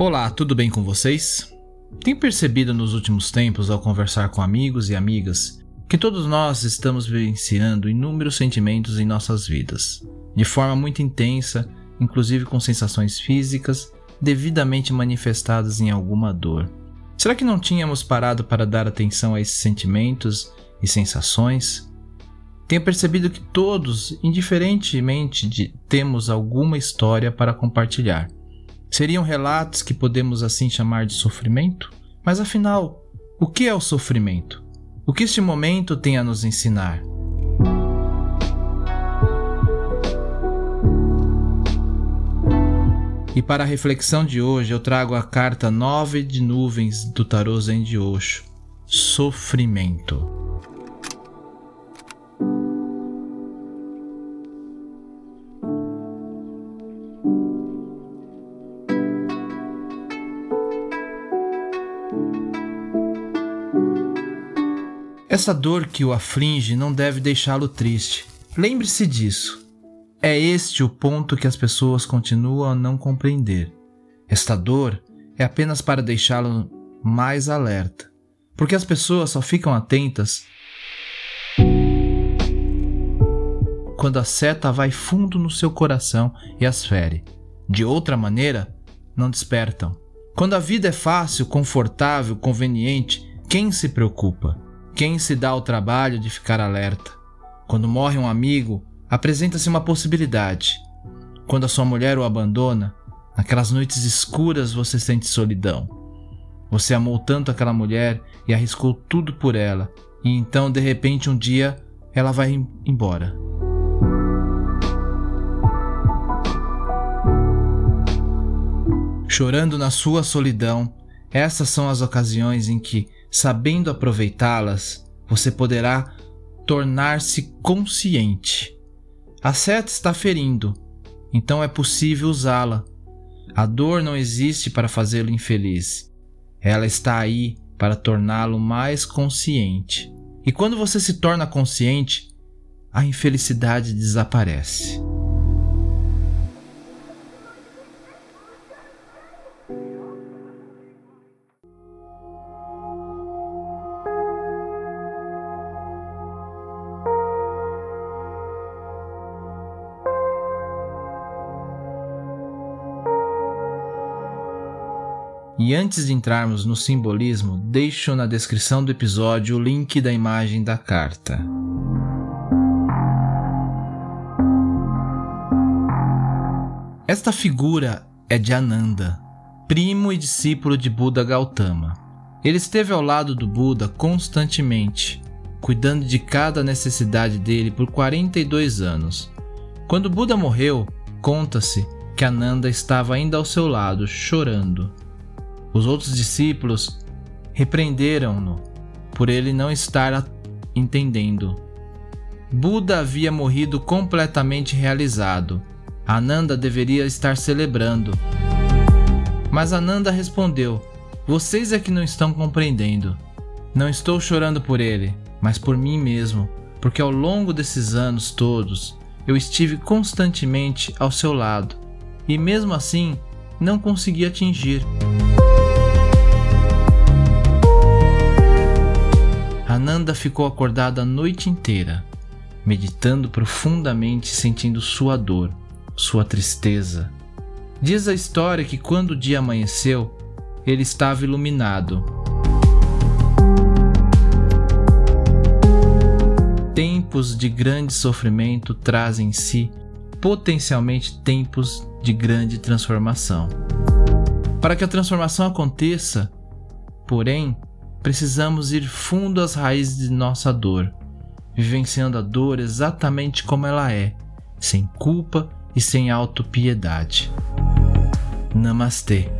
Olá, tudo bem com vocês? Tenho percebido nos últimos tempos, ao conversar com amigos e amigas, que todos nós estamos vivenciando inúmeros sentimentos em nossas vidas, de forma muito intensa, inclusive com sensações físicas devidamente manifestadas em alguma dor. Será que não tínhamos parado para dar atenção a esses sentimentos e sensações? Tenho percebido que todos, indiferentemente de temos alguma história para compartilhar Seriam relatos que podemos assim chamar de sofrimento? Mas afinal, o que é o sofrimento? O que este momento tem a nos ensinar? E para a reflexão de hoje eu trago a carta 9 de nuvens do tarô Zen de Osho, Sofrimento. Essa dor que o aflige não deve deixá-lo triste. Lembre-se disso. É este o ponto que as pessoas continuam a não compreender. Esta dor é apenas para deixá-lo mais alerta, porque as pessoas só ficam atentas quando a seta vai fundo no seu coração e as fere. De outra maneira, não despertam. Quando a vida é fácil, confortável, conveniente, quem se preocupa? Quem se dá o trabalho de ficar alerta? Quando morre um amigo, apresenta-se uma possibilidade. Quando a sua mulher o abandona, naquelas noites escuras você sente solidão. Você amou tanto aquela mulher e arriscou tudo por ela, e então de repente um dia ela vai embora. Chorando na sua solidão, essas são as ocasiões em que sabendo aproveitá-las, você poderá tornar-se consciente. A seta está ferindo, então é possível usá-la. A dor não existe para fazê-lo infeliz. Ela está aí para torná-lo mais consciente. E quando você se torna consciente, a infelicidade desaparece. E antes de entrarmos no simbolismo, deixo na descrição do episódio o link da imagem da carta. Esta figura é de Ananda, primo e discípulo de Buda Gautama. Ele esteve ao lado do Buda constantemente, cuidando de cada necessidade dele por 42 anos. Quando Buda morreu, conta-se que Ananda estava ainda ao seu lado, chorando. Os outros discípulos repreenderam-no por ele não estar entendendo. Buda havia morrido completamente realizado. Ananda deveria estar celebrando. Mas Ananda respondeu: Vocês é que não estão compreendendo. Não estou chorando por ele, mas por mim mesmo, porque ao longo desses anos todos eu estive constantemente ao seu lado e mesmo assim não consegui atingir. Ananda ficou acordada a noite inteira, meditando profundamente, sentindo sua dor, sua tristeza. Diz a história que quando o dia amanheceu, ele estava iluminado. Tempos de grande sofrimento trazem em si potencialmente tempos de grande transformação. Para que a transformação aconteça, porém, precisamos ir fundo às raízes de nossa dor, vivenciando a dor exatamente como ela é, sem culpa e sem autopiedade. Namastê.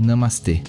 Namastê.